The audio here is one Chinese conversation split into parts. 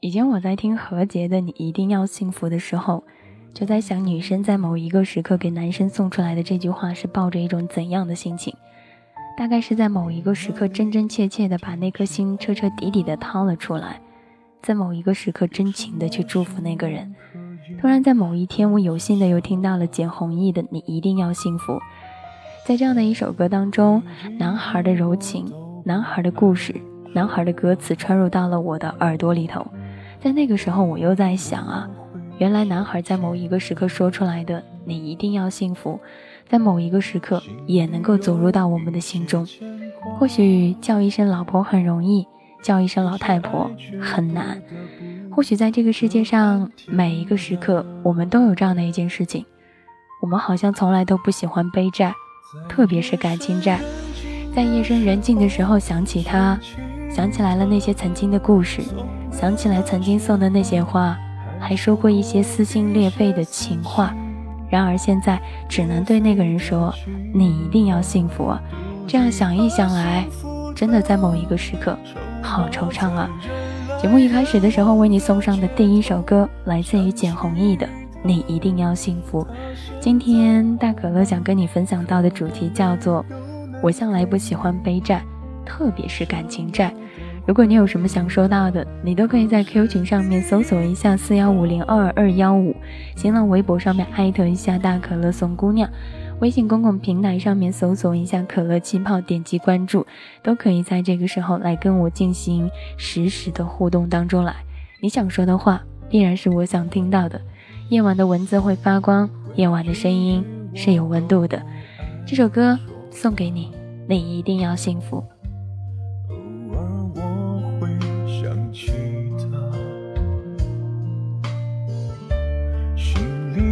以前我在听何洁的《你一定要幸福》的时候，就在想，女生在某一个时刻给男生送出来的这句话是抱着一种怎样的心情？大概是在某一个时刻真真切切的把那颗心彻彻底底的掏了出来，在某一个时刻真情的去祝福那个人。突然在某一天，我有幸的又听到了简弘毅的《你一定要幸福》。在这样的一首歌当中，男孩的柔情，男孩的故事，男孩的歌词穿入到了我的耳朵里头。在那个时候，我又在想啊，原来男孩在某一个时刻说出来的“你一定要幸福”，在某一个时刻也能够走入到我们的心中。或许叫一声老婆很容易，叫一声老太婆很难。或许在这个世界上，每一个时刻，我们都有这样的一件事情：我们好像从来都不喜欢背债，特别是感情债。在夜深人静的时候想起他，想起来了那些曾经的故事。想起来曾经送的那些花，还说过一些撕心裂肺的情话，然而现在只能对那个人说：“你一定要幸福。”这样想一想来，真的在某一个时刻，好惆怅啊！节目一开始的时候为你送上的第一首歌，来自于简弘毅的《你一定要幸福》。今天大可乐想跟你分享到的主题叫做：“我向来不喜欢背债，特别是感情债。”如果你有什么想说到的，你都可以在 Q 群上面搜索一下四幺五零二二幺五，新浪微博上面艾特一下大可乐送姑娘，微信公共平台上面搜索一下可乐气泡，点击关注，都可以在这个时候来跟我进行实时的互动当中来。你想说的话，必然是我想听到的。夜晚的文字会发光，夜晚的声音是有温度的。这首歌送给你，你一定要幸福。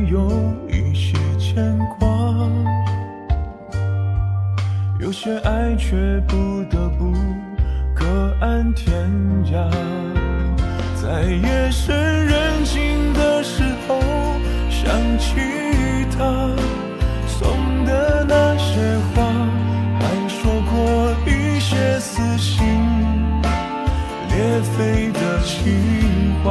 有一些牵挂，有些爱却不得不各安天涯。在夜深人静的时候，想起他送的那些花，还说过一些撕心裂肺的情话，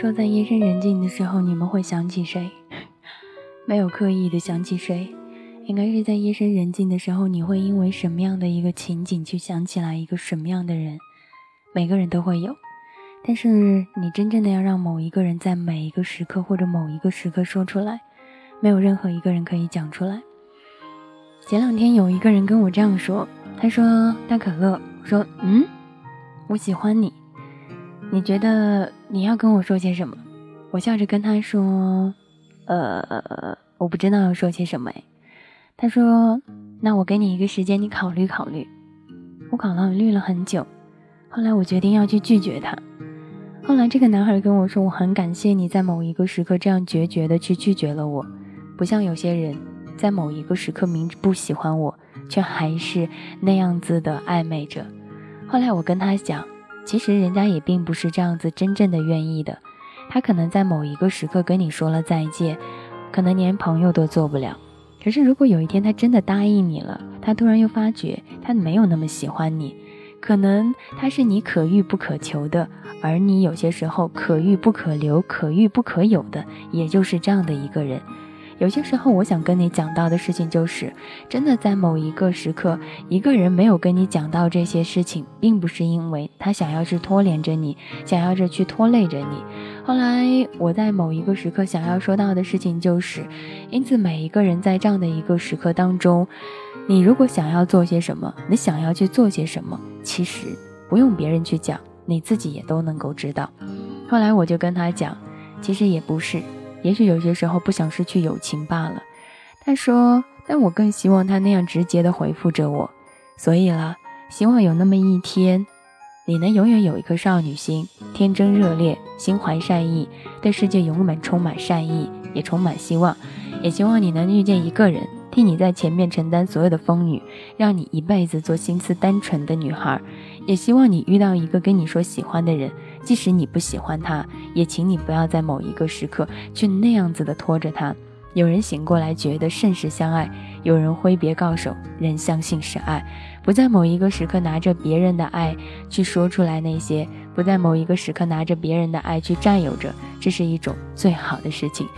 说，在夜深人静的时候，你们会想起谁？没有刻意的想起谁，应该是在夜深人静的时候，你会因为什么样的一个情景去想起来一个什么样的人？每个人都会有，但是你真正的要让某一个人在每一个时刻或者某一个时刻说出来，没有任何一个人可以讲出来。前两天有一个人跟我这样说，他说：“大可乐，我说，嗯，我喜欢你，你觉得你要跟我说些什么？”我笑着跟他说：“呃，我不知道要说些什么。”哎，他说：“那我给你一个时间，你考虑考虑。”我考虑了很久。后来我决定要去拒绝他。后来这个男孩跟我说：“我很感谢你在某一个时刻这样决绝的去拒绝了我，不像有些人在某一个时刻明知不喜欢我，却还是那样子的暧昧着。”后来我跟他讲，其实人家也并不是这样子真正的愿意的，他可能在某一个时刻跟你说了再见，可能连朋友都做不了。可是如果有一天他真的答应你了，他突然又发觉他没有那么喜欢你，可能他是你可遇不可求的，而你有些时候可遇不可留、可遇不可有的，也就是这样的一个人。有些时候，我想跟你讲到的事情就是，真的在某一个时刻，一个人没有跟你讲到这些事情，并不是因为他想要去拖连着你，想要着去拖累着你。后来我在某一个时刻想要说到的事情就是，因此每一个人在这样的一个时刻当中，你如果想要做些什么，你想要去做些什么，其实不用别人去讲，你自己也都能够知道。后来我就跟他讲，其实也不是。也许有些时候不想失去友情罢了。他说：“但我更希望他那样直接的回复着我。所以了，希望有那么一天，你能永远有一颗少女心，天真热烈，心怀善意，对世界永远充满善意，也充满希望。也希望你能遇见一个人，替你在前面承担所有的风雨，让你一辈子做心思单纯的女孩。也希望你遇到一个跟你说喜欢的人。”即使你不喜欢他，也请你不要在某一个时刻去那样子的拖着他。有人醒过来觉得甚是相爱，有人挥别告手，仍相信是爱。不在某一个时刻拿着别人的爱去说出来那些，不在某一个时刻拿着别人的爱去占有着，这是一种最好的事情。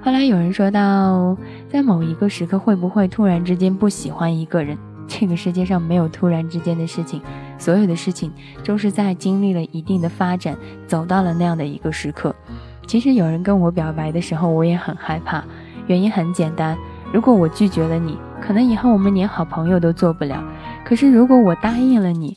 后来有人说到，在某一个时刻会不会突然之间不喜欢一个人？这个世界上没有突然之间的事情。所有的事情都是在经历了一定的发展，走到了那样的一个时刻。其实有人跟我表白的时候，我也很害怕。原因很简单，如果我拒绝了你，可能以后我们连好朋友都做不了。可是如果我答应了你，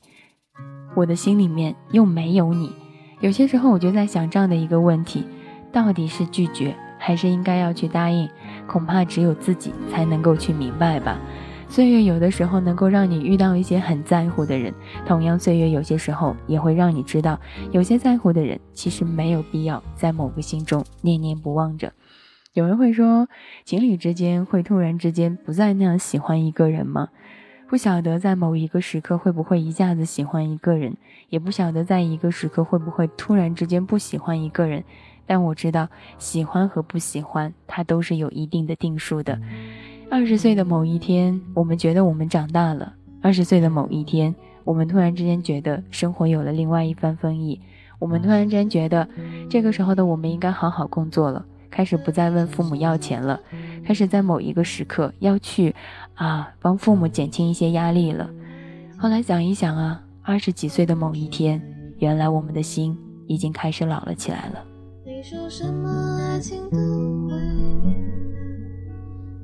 我的心里面又没有你。有些时候我就在想这样的一个问题：到底是拒绝，还是应该要去答应？恐怕只有自己才能够去明白吧。岁月有的时候能够让你遇到一些很在乎的人，同样，岁月有些时候也会让你知道，有些在乎的人其实没有必要在某个心中念念不忘着。有人会说，情侣之间会突然之间不再那样喜欢一个人吗？不晓得在某一个时刻会不会一下子喜欢一个人，也不晓得在一个时刻会不会突然之间不喜欢一个人。但我知道，喜欢和不喜欢，它都是有一定的定数的。二十岁的某一天，我们觉得我们长大了。二十岁的某一天，我们突然之间觉得生活有了另外一番风意。我们突然之间觉得，这个时候的我们应该好好工作了，开始不再问父母要钱了，开始在某一个时刻要去啊帮父母减轻一些压力了。后来想一想啊，二十几岁的某一天，原来我们的心已经开始老了起来了。你说什么爱情都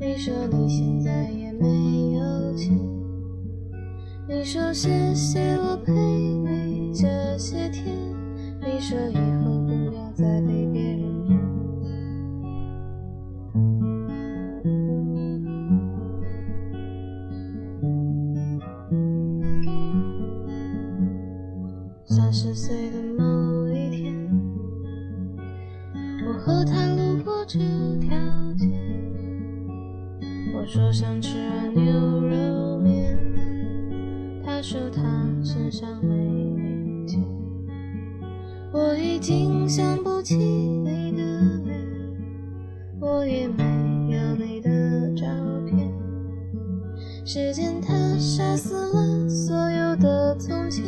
你说你现在也没有钱，你说谢谢我陪你这些天，你说以后不要再被别人骗。三十岁的某一天，我和他路过这条街。我说想吃牛肉面，他说他身上没钱。我已经想不起你的脸，我也没有你的照片。时间它杀死了所有的从前，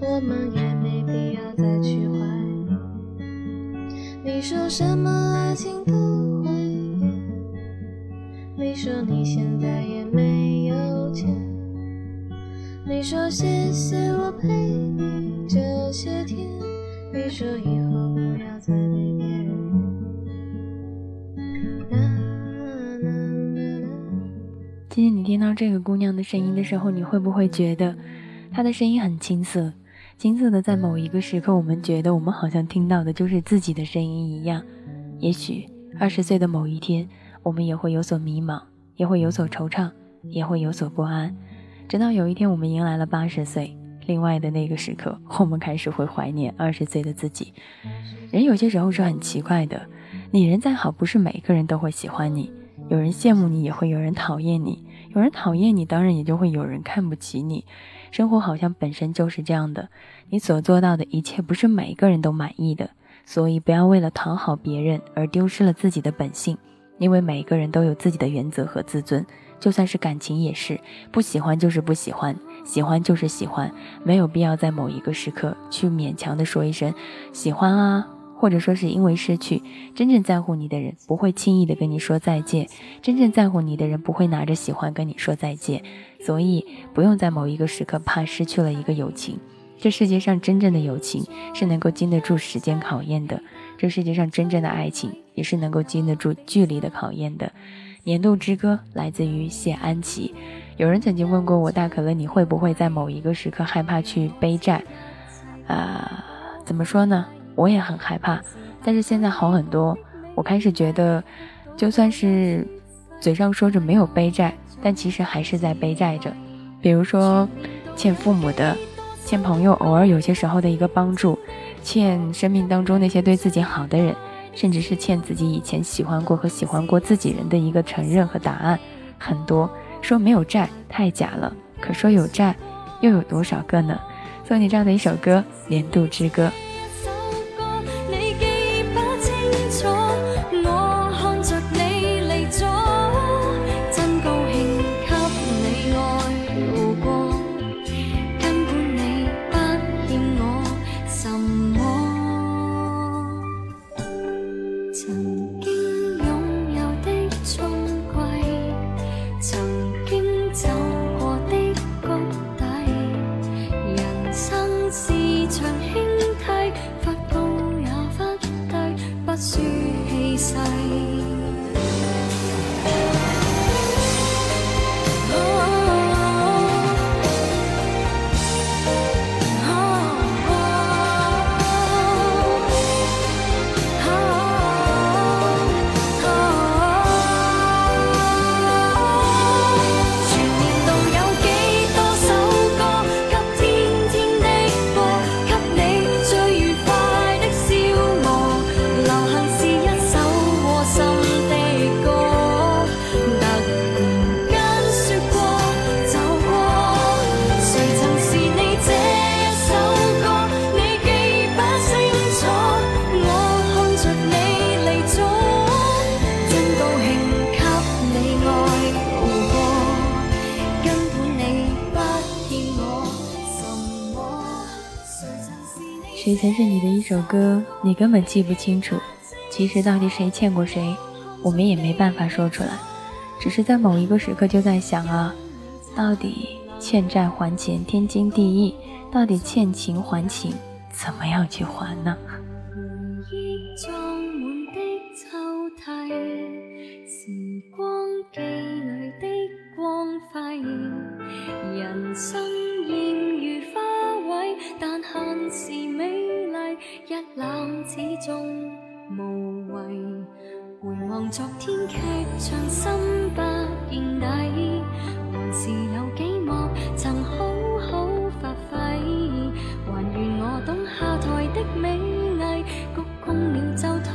我们也没必要再去怀念。你说什么爱情都。你说你现在也没有钱，你说谢谢我陪你这些天，你说以后不要再被别人。今天你听到这个姑娘的声音的时候，你会不会觉得她的声音很青涩？青涩的，在某一个时刻，我们觉得我们好像听到的就是自己的声音一样。也许二十岁的某一天。我们也会有所迷茫，也会有所惆怅，也会有所不安，直到有一天我们迎来了八十岁，另外的那个时刻，我们开始会怀念二十岁的自己。人有些时候是很奇怪的，你人再好，不是每个人都会喜欢你，有人羡慕你，也会有人讨厌你，有人讨厌你，当然也就会有人看不起你。生活好像本身就是这样的，你所做到的一切，不是每个人都满意的，所以不要为了讨好别人而丢失了自己的本性。因为每个人都有自己的原则和自尊，就算是感情也是，不喜欢就是不喜欢，喜欢就是喜欢，没有必要在某一个时刻去勉强的说一声喜欢啊。或者说是因为失去真正在乎你的人，不会轻易的跟你说再见；真正在乎你的人，不会拿着喜欢跟你说再见。所以，不用在某一个时刻怕失去了一个友情。这世界上真正的友情是能够经得住时间考验的，这世界上真正的爱情也是能够经得住距离的考验的。年度之歌来自于谢安琪。有人曾经问过我，大可乐，你会不会在某一个时刻害怕去背债？啊，怎么说呢？我也很害怕，但是现在好很多。我开始觉得，就算是嘴上说着没有背债，但其实还是在背债着。比如说，欠父母的，欠朋友偶尔有些时候的一个帮助，欠生命当中那些对自己好的人，甚至是欠自己以前喜欢过和喜欢过自己人的一个承认和答案。很多说没有债太假了，可说有债，又有多少个呢？送你这样的一首歌《年度之歌》。谁曾是你的一首歌，你根本记不清楚。其实到底谁欠过谁，我们也没办法说出来。只是在某一个时刻就在想啊，到底欠债还钱天经地义，到底欠情还情，怎么样去还呢？时光机里的光辉人生但恨是美丽，一冷始终无谓。回望昨天剧场，心不见底，还是有几幕曾好好发挥。还愿我懂下台的美丽，鞠躬了就退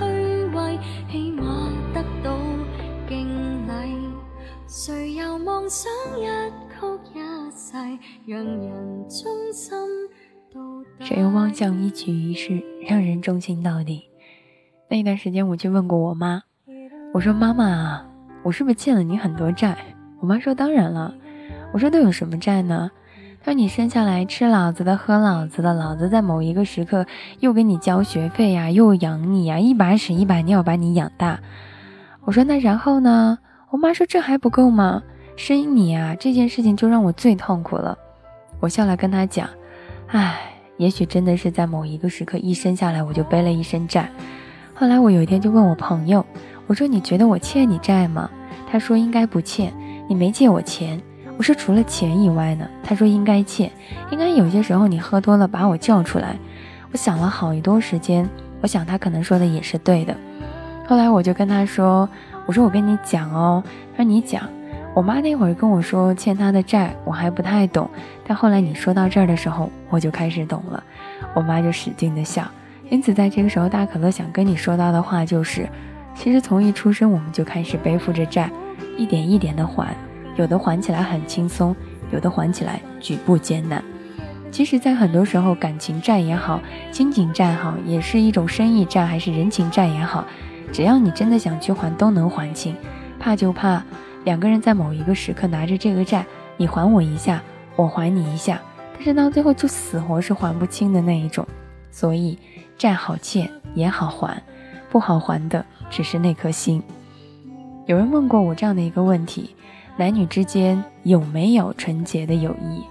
位，起码得到敬礼。谁又妄想一，谁又妄想一举一世，让人忠心到底？那一段时间，我去问过我妈，我说：“妈妈，我是不是欠了你很多债？”我妈说：“当然了。”我说：“都有什么债呢？”她说：“你生下来吃老子的，喝老子的，老子在某一个时刻又给你交学费呀，又养你呀，一把屎一把尿把你养大。”我说：“那然后呢？”我妈说：“这还不够吗？声音你啊这件事情就让我最痛苦了。”我笑来跟他讲：“唉。”也许真的是在某一个时刻，一生下来我就背了一身债。后来我有一天就问我朋友，我说：“你觉得我欠你债吗？”他说：“应该不欠，你没借我钱。”我说：“除了钱以外呢？”他说：“应该欠，应该有些时候你喝多了把我叫出来。”我想了好一多时间，我想他可能说的也是对的。后来我就跟他说：“我说我跟你讲哦。”他说：“你讲。”我妈那会儿跟我说欠她的债，我还不太懂。但后来你说到这儿的时候，我就开始懂了。我妈就使劲的笑。因此，在这个时候，大可乐想跟你说到的话就是：其实从一出生我们就开始背负着债，一点一点的还。有的还起来很轻松，有的还起来举步艰难。其实，在很多时候，感情债也好，亲情债好，也是一种生意债还是人情债也好，只要你真的想去还，都能还清。怕就怕两个人在某一个时刻拿着这个债，你还我一下，我还你一下，但是到最后就死活是还不清的那一种。所以债好欠也好还，不好还的只是那颗心。有人问过我这样的一个问题：男女之间有没有纯洁的友谊？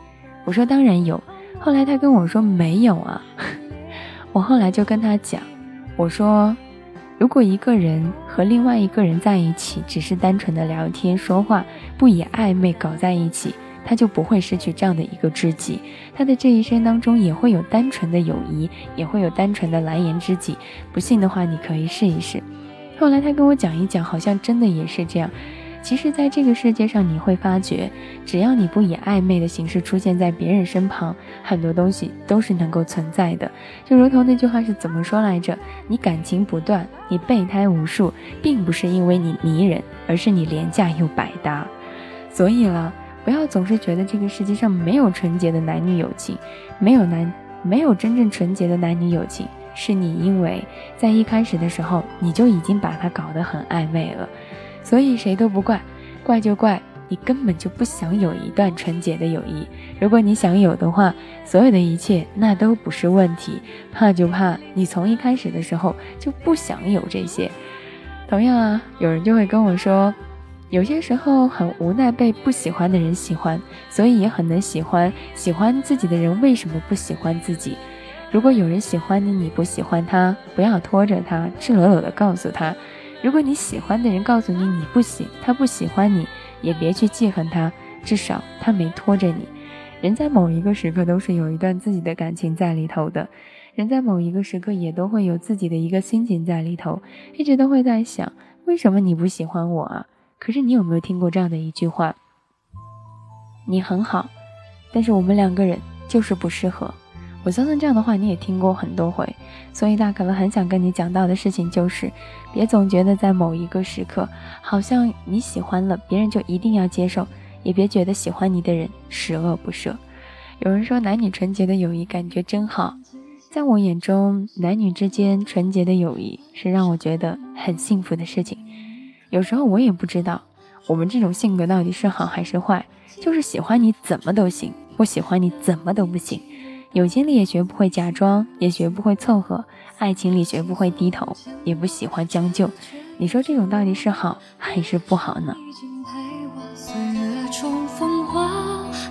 我说当然有。后来他跟我说没有啊。我后来就跟他讲，我说。如果一个人和另外一个人在一起，只是单纯的聊天说话，不以暧昧搞在一起，他就不会失去这样的一个知己。他的这一生当中也会有单纯的友谊，也会有单纯的蓝颜知己。不信的话，你可以试一试。后来他跟我讲一讲，好像真的也是这样。其实，在这个世界上，你会发觉，只要你不以暧昧的形式出现在别人身旁，很多东西都是能够存在的。就如同那句话是怎么说来着？你感情不断，你备胎无数，并不是因为你迷人，而是你廉价又百搭。所以了，不要总是觉得这个世界上没有纯洁的男女友情，没有男，没有真正纯洁的男女友情，是你因为在一开始的时候，你就已经把它搞得很暧昧了。所以谁都不怪，怪就怪你根本就不想有一段纯洁的友谊。如果你想有的话，所有的一切那都不是问题。怕就怕你从一开始的时候就不想有这些。同样啊，有人就会跟我说，有些时候很无奈被不喜欢的人喜欢，所以也很能喜欢喜欢自己的人为什么不喜欢自己？如果有人喜欢你，你不喜欢他，不要拖着他，赤裸裸的告诉他。如果你喜欢的人告诉你你不行，他不喜欢你，也别去记恨他，至少他没拖着你。人在某一个时刻都是有一段自己的感情在里头的，人在某一个时刻也都会有自己的一个心情在里头，一直都会在想，为什么你不喜欢我啊？可是你有没有听过这样的一句话？你很好，但是我们两个人就是不适合。我相信这样的话你也听过很多回，所以大可乐很想跟你讲到的事情就是，别总觉得在某一个时刻，好像你喜欢了别人就一定要接受，也别觉得喜欢你的人十恶不赦。有人说男女纯洁的友谊感觉真好，在我眼中，男女之间纯洁的友谊是让我觉得很幸福的事情。有时候我也不知道我们这种性格到底是好还是坏，就是喜欢你怎么都行，不喜欢你怎么都不行。友情里也学不会假装，也学不会凑合；爱情里学不会低头，也不喜欢将就。你说这种到底是好还是不好呢？岁月中风华，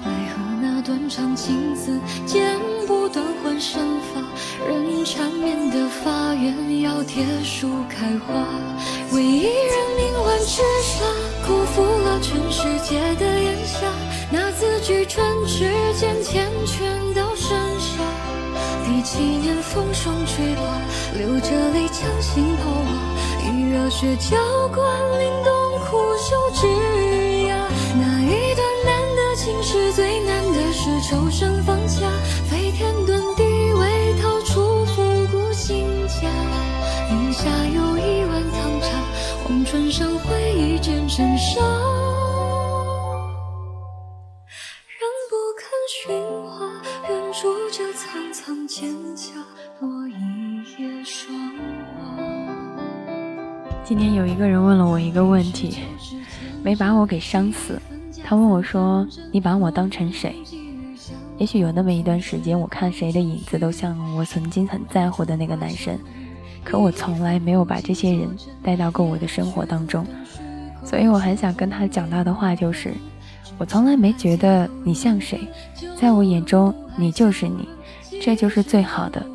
奈何那断肠情字剪不断换身法，人缠绵的发缘要铁树开花，为一人命换痴傻，辜负了全世界的炎夏。那字句唇齿间缱绻到，几年风霜吹落，流着泪将心抛瓦，以热血浇灌凛冬苦修枝桠。那一段难的情事，最难的是抽身放下，飞天遁地为逃出复古新家。饮下又一碗汤茶，望春上回忆渐成沙。今天有一个人问了我一个问题，没把我给伤死。他问我说：“你把我当成谁？”也许有那么一段时间，我看谁的影子都像我曾经很在乎的那个男生，可我从来没有把这些人带到过我的生活当中。所以我很想跟他讲到的话就是：我从来没觉得你像谁，在我眼中你就是你，这就是最好的。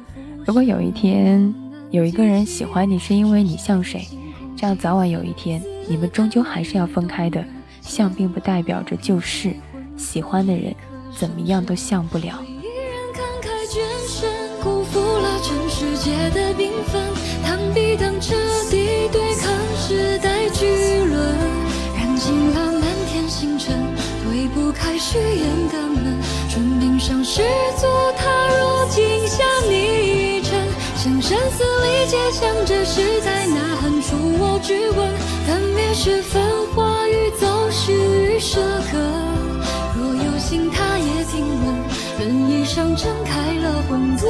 如果有一天有一个人喜欢你，是因为你像谁？这样早晚有一天，你们终究还是要分开的。像并不代表着就是喜欢的人，怎么样都像不了。一人慷慨捐身，辜负了全世界的缤纷。螳臂当彻底对抗时代巨轮，燃尽了满天星辰，不开誓言的门。唇边上世俗，踏入镜下泥尘，生生死里结强者是在呐喊。出我质问，但灭时分化与走失与舍割。若有心，他也听闻，轮椅上睁开了混沌。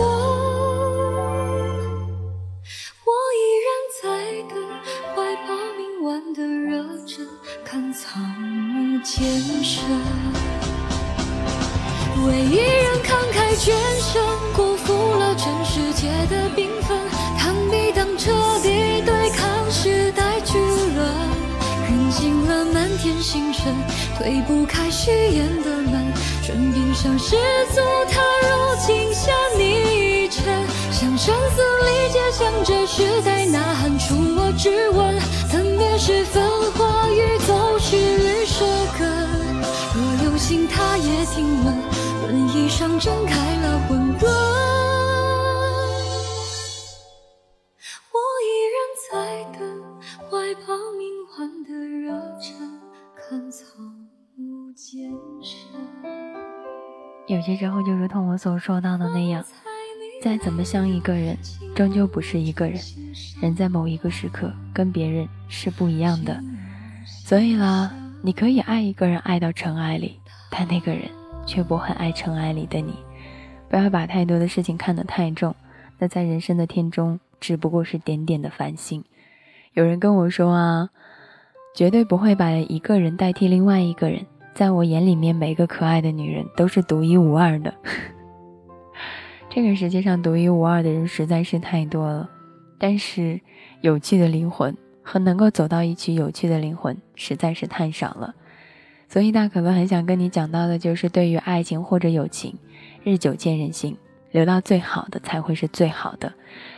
我依然在等。玩的热忱看草木渐深。为一人慷慨捐身，辜负了全世界的缤纷，螳臂当车底对抗时代巨轮，扔尽了满天星辰，推不开誓言的门，唇边上失足，踏入镜下泥尘，向生死力竭，向这时代呐喊，出我质问，分别是繁华与走失与舍隔，若有心，他也听闻。轮椅上睁开了混沌，我依然在等，怀抱明幻的热忱，看草木渐深。有些时候，就如同我所说到的那样，再怎么像一个人，终究不是一个人。人在某一个时刻跟别人是不一样的，所以啦，你可以爱一个人爱到尘埃里，但那个人。却不很爱尘埃里的你，不要把太多的事情看得太重。那在人生的天中，只不过是点点的繁星。有人跟我说啊，绝对不会把一个人代替另外一个人。在我眼里面，每个可爱的女人都是独一无二的。这个世界上独一无二的人实在是太多了，但是有趣的灵魂和能够走到一起有趣的灵魂实在是太少了。所以大可乐很想跟你讲到的，就是对于爱情或者友情，日久见人心，留到最好的才会是最好的，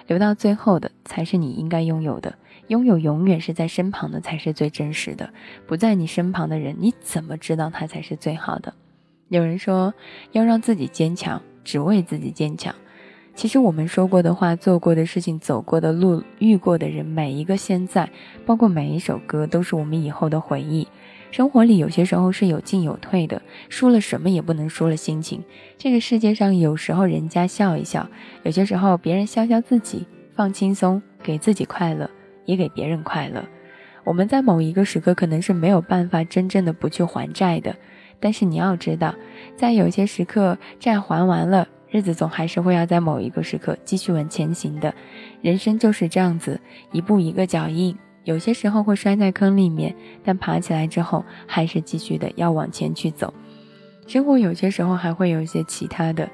留到最后的才是你应该拥有的。拥有永远是在身旁的才是最真实的，不在你身旁的人，你怎么知道他才是最好的？有人说要让自己坚强，只为自己坚强。其实我们说过的话、做过的事情、走过的路、遇过的人，每一个现在，包括每一首歌，都是我们以后的回忆。生活里有些时候是有进有退的，输了什么也不能输了心情。这个世界上有时候人家笑一笑，有些时候别人笑笑自己，放轻松，给自己快乐，也给别人快乐。我们在某一个时刻可能是没有办法真正的不去还债的，但是你要知道，在有些时刻债还完了，日子总还是会要在某一个时刻继续往前行的。人生就是这样子，一步一个脚印。有些时候会摔在坑里面，但爬起来之后还是继续的要往前去走。生活有些时候还会有一些其他的。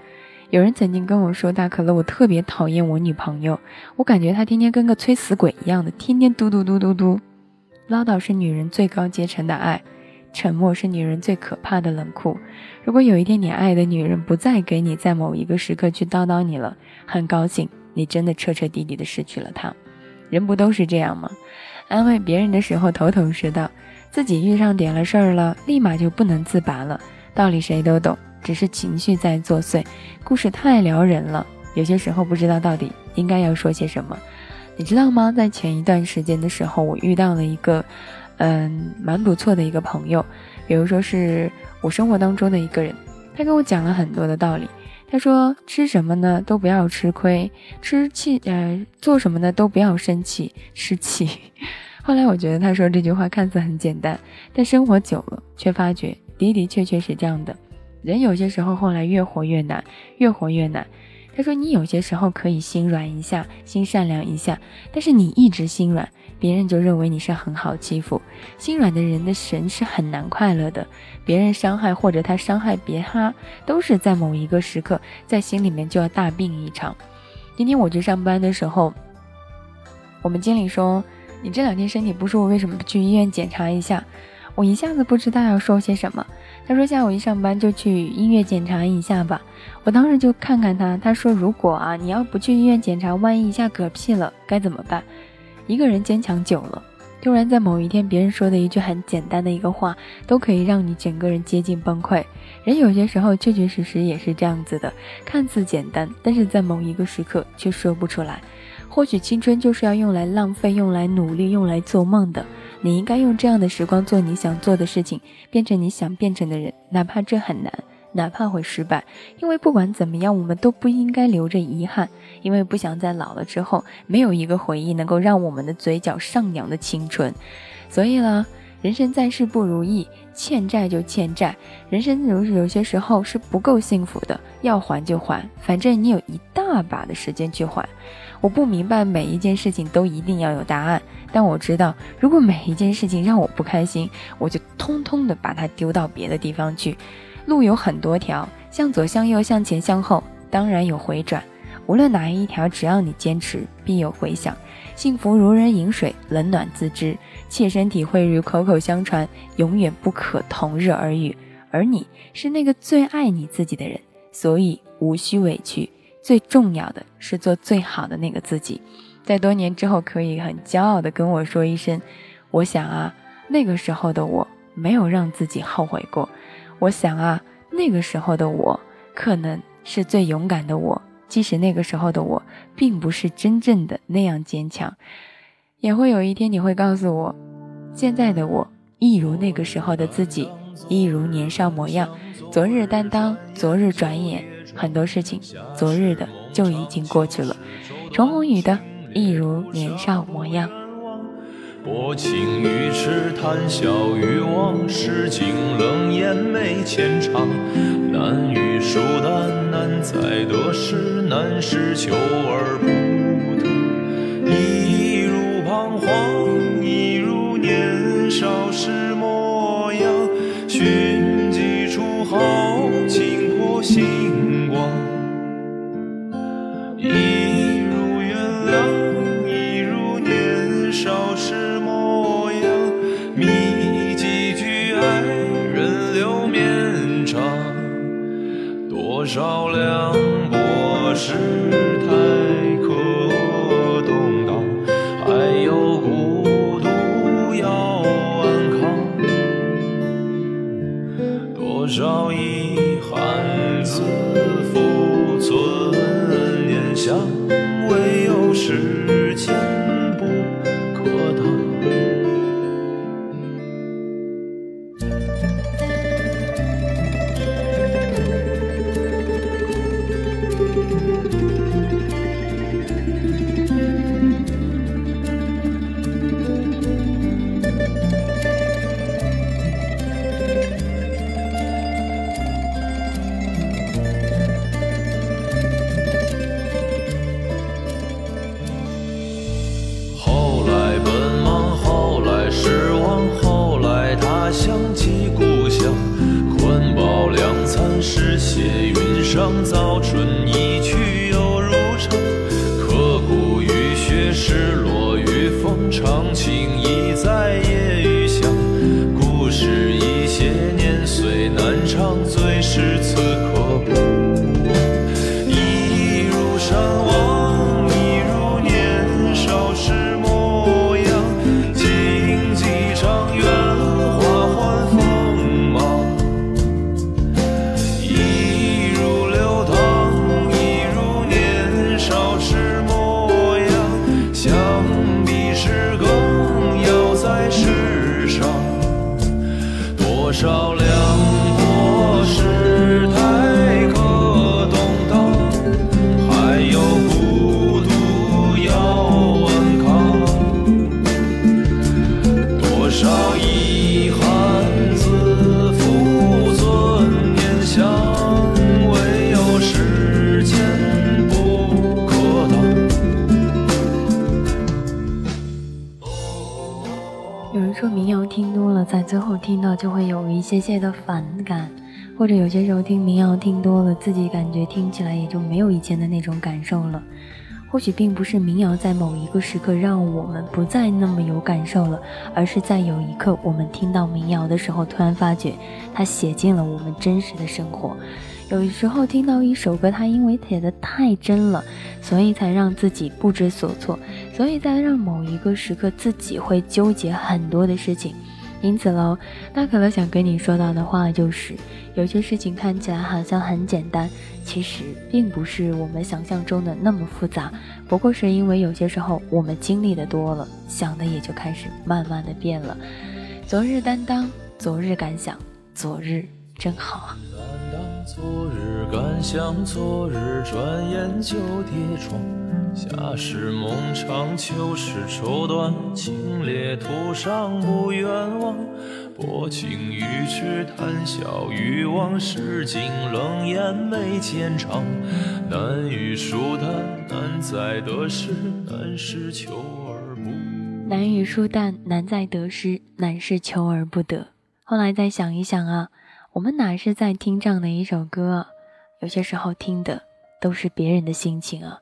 有人曾经跟我说：“大可乐，我特别讨厌我女朋友，我感觉她天天跟个催死鬼一样的，天天嘟嘟嘟嘟嘟。唠叨是女人最高阶层的爱，沉默是女人最可怕的冷酷。如果有一天你爱的女人不再给你在某一个时刻去叨叨你了，很高兴，你真的彻彻底底的失去了她。人不都是这样吗？”安慰别人的时候头头是道，自己遇上点了事儿了，立马就不能自拔了。道理谁都懂，只是情绪在作祟。故事太撩人了，有些时候不知道到底应该要说些什么。你知道吗？在前一段时间的时候，我遇到了一个，嗯，蛮不错的一个朋友，比如说是我生活当中的一个人，他跟我讲了很多的道理。他说：“吃什么呢？都不要吃亏。吃气，呃，做什么呢？都不要生气，吃气。”后来我觉得他说这句话看似很简单，但生活久了却发觉的的确确是这样的。人有些时候后来越活越难，越活越难。他说：“你有些时候可以心软一下，心善良一下，但是你一直心软。”别人就认为你是很好欺负，心软的人的神是很难快乐的。别人伤害或者他伤害别他，都是在某一个时刻，在心里面就要大病一场。今天我去上班的时候，我们经理说：“你这两天身体不舒服，为什么不去医院检查一下？”我一下子不知道要说些什么。他说：“下午一上班就去医院检查一下吧。”我当时就看看他，他说：“如果啊你要不去医院检查，万一一下嗝屁了，该怎么办？”一个人坚强久了，突然在某一天，别人说的一句很简单的一个话，都可以让你整个人接近崩溃。人有些时候确确实实也是这样子的，看似简单，但是在某一个时刻却说不出来。或许青春就是要用来浪费、用来努力、用来做梦的。你应该用这样的时光做你想做的事情，变成你想变成的人，哪怕这很难。哪怕会失败，因为不管怎么样，我们都不应该留着遗憾，因为不想在老了之后没有一个回忆能够让我们的嘴角上扬的青春。所以呢，人生在世不如意，欠债就欠债。人生有有些时候是不够幸福的，要还就还，反正你有一大把的时间去还。我不明白每一件事情都一定要有答案，但我知道，如果每一件事情让我不开心，我就通通的把它丢到别的地方去。路有很多条，向左向右向前向后，当然有回转。无论哪一条，只要你坚持，必有回响。幸福如人饮水，冷暖自知。切身体会如口口相传，永远不可同日而语。而你是那个最爱你自己的人，所以无需委屈。最重要的是做最好的那个自己，在多年之后可以很骄傲的跟我说一声：“我想啊，那个时候的我没有让自己后悔过。我想啊，那个时候的我可能是最勇敢的我，即使那个时候的我并不是真正的那样坚强。也会有一天你会告诉我，现在的我一如那个时候的自己，一如年少模样。昨日担当，昨日转眼。”很多事情，昨日的就已经过去了。重红雨的，一如年少模样。薄情于痴，谈笑于往事，景冷眼没浅尝。难遇疏淡，难在得失，难是求而不得。一如彷徨，一如年少时模样。寻几处豪情破心。说民谣听多了在最后听到就会有一些些的反感，或者有些时候听民谣听多了，自己感觉听起来也就没有以前的那种感受了。或许并不是民谣在某一个时刻让我们不再那么有感受了，而是在有一刻我们听到民谣的时候，突然发觉它写进了我们真实的生活。有时候听到一首歌，它因为写的太真了，所以才让自己不知所措，所以在让某一个时刻自己会纠结很多的事情。因此喽，那可乐想跟你说到的话就是，有些事情看起来好像很简单，其实并不是我们想象中的那么复杂。不过是因为有些时候我们经历的多了，想的也就开始慢慢的变了。昨日担当，昨日感想，昨日真好啊。昨日感想，昨日转眼就跌撞。夏时梦长，秋时愁短，清冽途上不远望。薄情于痴，谈笑于往事，尽冷眼眉间长。难遇疏淡，难在得失，难是求而不。难遇疏淡，难在得失，难是求而不得。后来再想一想啊，我们哪是在听这样的一首歌？有些时候听的都是别人的心情啊。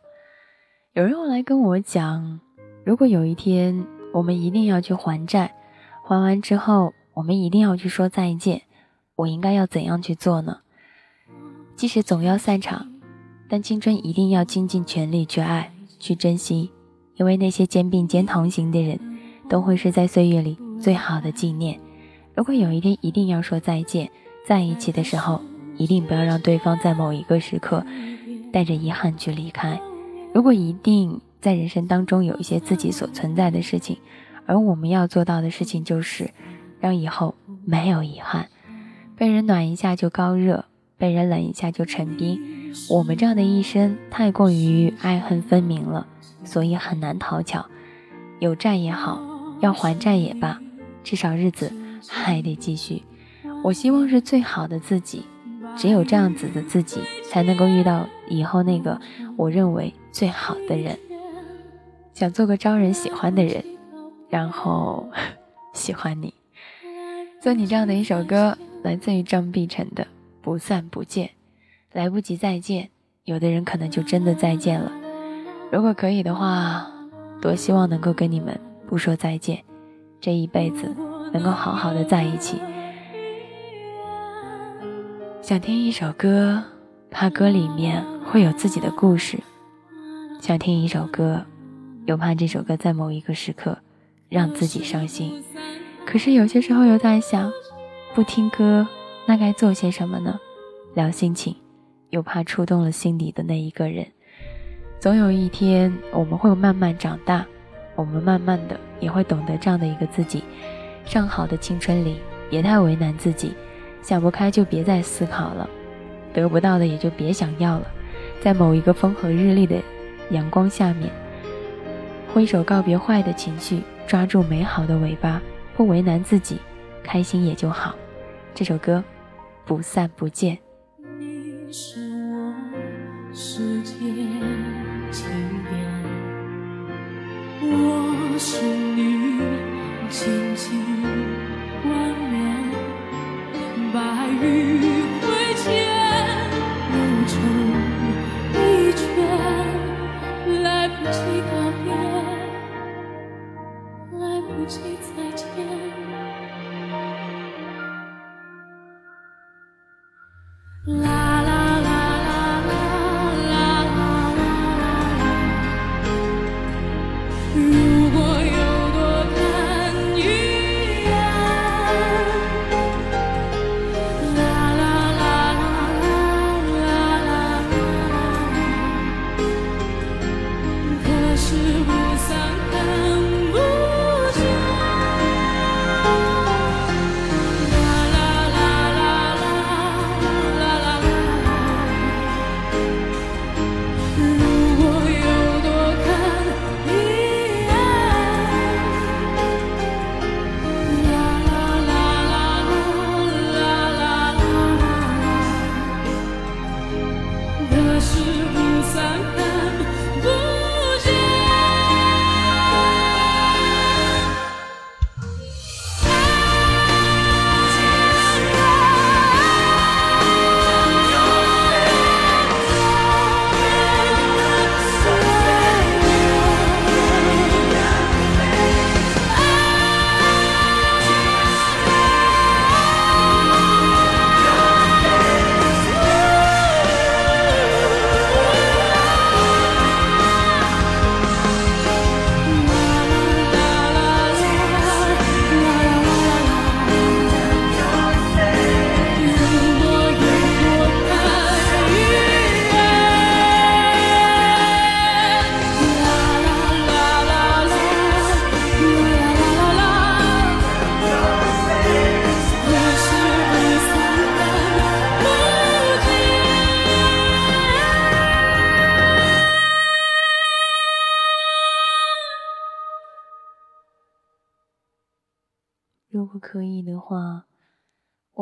有人后来跟我讲，如果有一天我们一定要去还债，还完之后。我们一定要去说再见，我应该要怎样去做呢？即使总要散场，但青春一定要倾尽全力去爱、去珍惜，因为那些肩并肩同行的人，都会是在岁月里最好的纪念。如果有一天一定要说再见，在一起的时候，一定不要让对方在某一个时刻带着遗憾去离开。如果一定在人生当中有一些自己所存在的事情，而我们要做到的事情就是。让以后没有遗憾，被人暖一下就高热，被人冷一下就成冰。我们这样的一生太过于爱恨分明了，所以很难讨巧。有债也好，要还债也罢，至少日子还得继续。我希望是最好的自己，只有这样子的自己，才能够遇到以后那个我认为最好的人。想做个招人喜欢的人，然后 喜欢你。做你这样的一首歌，来自于张碧晨的《不散不见》，来不及再见，有的人可能就真的再见了。如果可以的话，多希望能够跟你们不说再见，这一辈子能够好好的在一起。想听一首歌，怕歌里面会有自己的故事；想听一首歌，又怕这首歌在某一个时刻让自己伤心。可是有些时候又在想，不听歌那该做些什么呢？聊心情，又怕触动了心底的那一个人。总有一天我们会慢慢长大，我们慢慢的也会懂得这样的一个自己。上好的青春里，别太为难自己，想不开就别再思考了，得不到的也就别想要了。在某一个风和日丽的阳光下面，挥手告别坏的情绪，抓住美好的尾巴。不为难自己，开心也就好。这首歌，不散不见。你是我世界起点，我是你紧紧白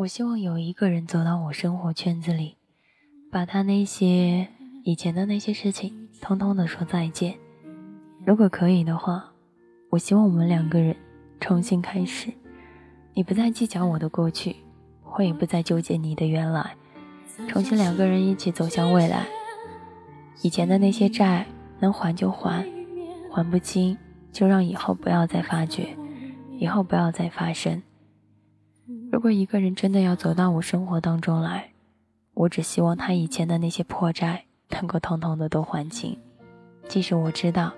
我希望有一个人走到我生活圈子里，把他那些以前的那些事情，通通的说再见。如果可以的话，我希望我们两个人重新开始。你不再计较我的过去，我也不再纠结你的原来，重新两个人一起走向未来。以前的那些债能还就还，还不清就让以后不要再发觉，以后不要再发生。如果一个人真的要走到我生活当中来，我只希望他以前的那些破债能够统统的都还清，即使我知道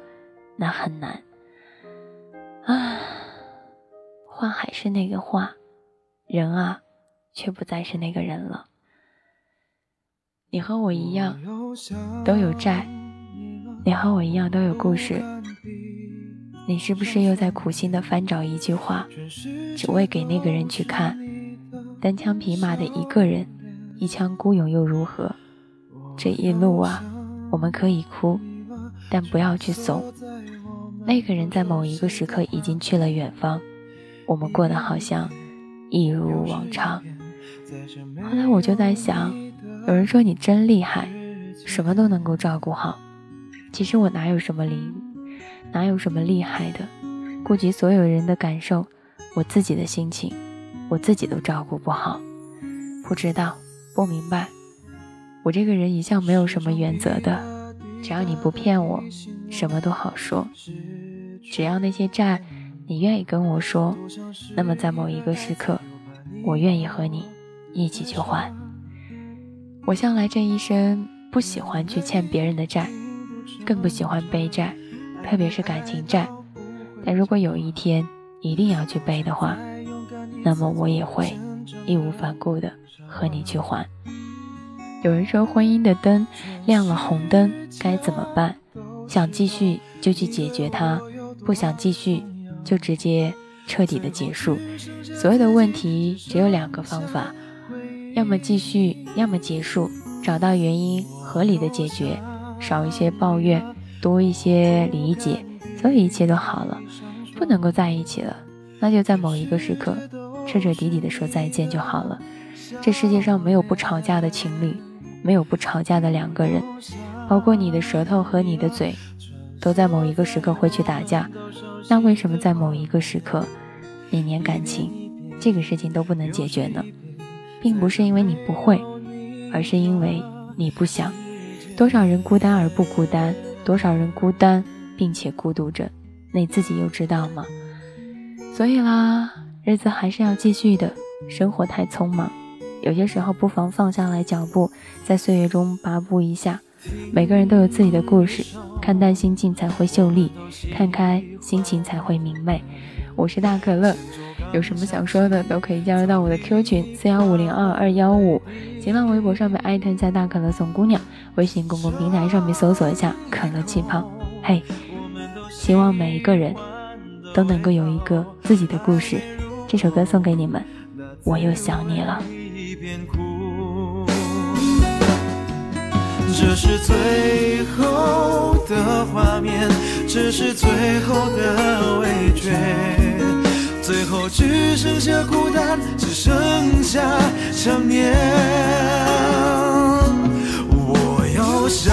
那很难。啊，话还是那个话，人啊，却不再是那个人了。你和我一样都有债，你和我一样都有故事。你是不是又在苦心的翻找一句话，只为给那个人去看？单枪匹马的一个人，一腔孤勇又如何？这一路啊，我们可以哭，但不要去怂。那个人在某一个时刻已经去了远方，我们过得好像一如往常。后来我就在想，有人说你真厉害，什么都能够照顾好。其实我哪有什么灵，哪有什么厉害的？顾及所有人的感受，我自己的心情，我自己都照顾不好。不知道，不明白。我这个人一向没有什么原则的，只要你不骗我，什么都好说。只要那些债，你愿意跟我说，那么在某一个时刻，我愿意和你一起去还。我向来这一生不喜欢去欠别人的债，更不喜欢背债，特别是感情债。但如果有一天一定要去背的话，那么我也会义无反顾的和你去还。有人说婚姻的灯亮了红灯该怎么办？想继续就去解决它。不想继续，就直接彻底的结束。所有的问题只有两个方法：要么继续，要么结束。找到原因，合理的解决，少一些抱怨，多一些理解，所有一切都好了。不能够在一起了，那就在某一个时刻，彻彻底底的说再见就好了。这世界上没有不吵架的情侣，没有不吵架的两个人，包括你的舌头和你的嘴。都在某一个时刻会去打架，那为什么在某一个时刻，你连感情这个事情都不能解决呢？并不是因为你不会，而是因为你不想。多少人孤单而不孤单，多少人孤单并且孤独着，你自己又知道吗？所以啦，日子还是要继续的。生活太匆忙，有些时候不妨放下来脚步，在岁月中跋步一下。每个人都有自己的故事。看淡心境才会秀丽，看开心情才会明媚。我是大可乐，有什么想说的都可以加入到我的 Q 群四幺五零二二幺五，新浪微博上面艾特一下大可乐送姑娘，微信公共平台上面搜索一下可乐气泡。嘿，希望每一个人都能够有一个自己的故事。这首歌送给你们，我又想你了。这是最后的画面，这是最后的味觉，最后只剩下孤单，只剩下想念。我又想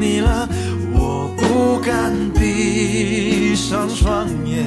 你了，我不敢闭上双眼，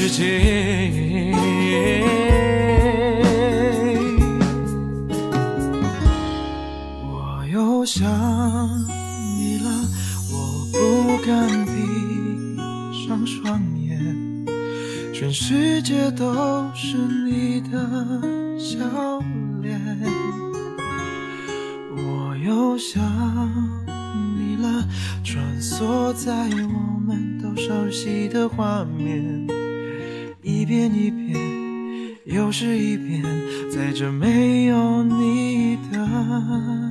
世界。我又想你了，我不敢闭上双眼，全世界都是你的笑脸。我又想你了，穿梭在我们都熟悉的画面。一遍一遍，又是一遍，在这没有你的。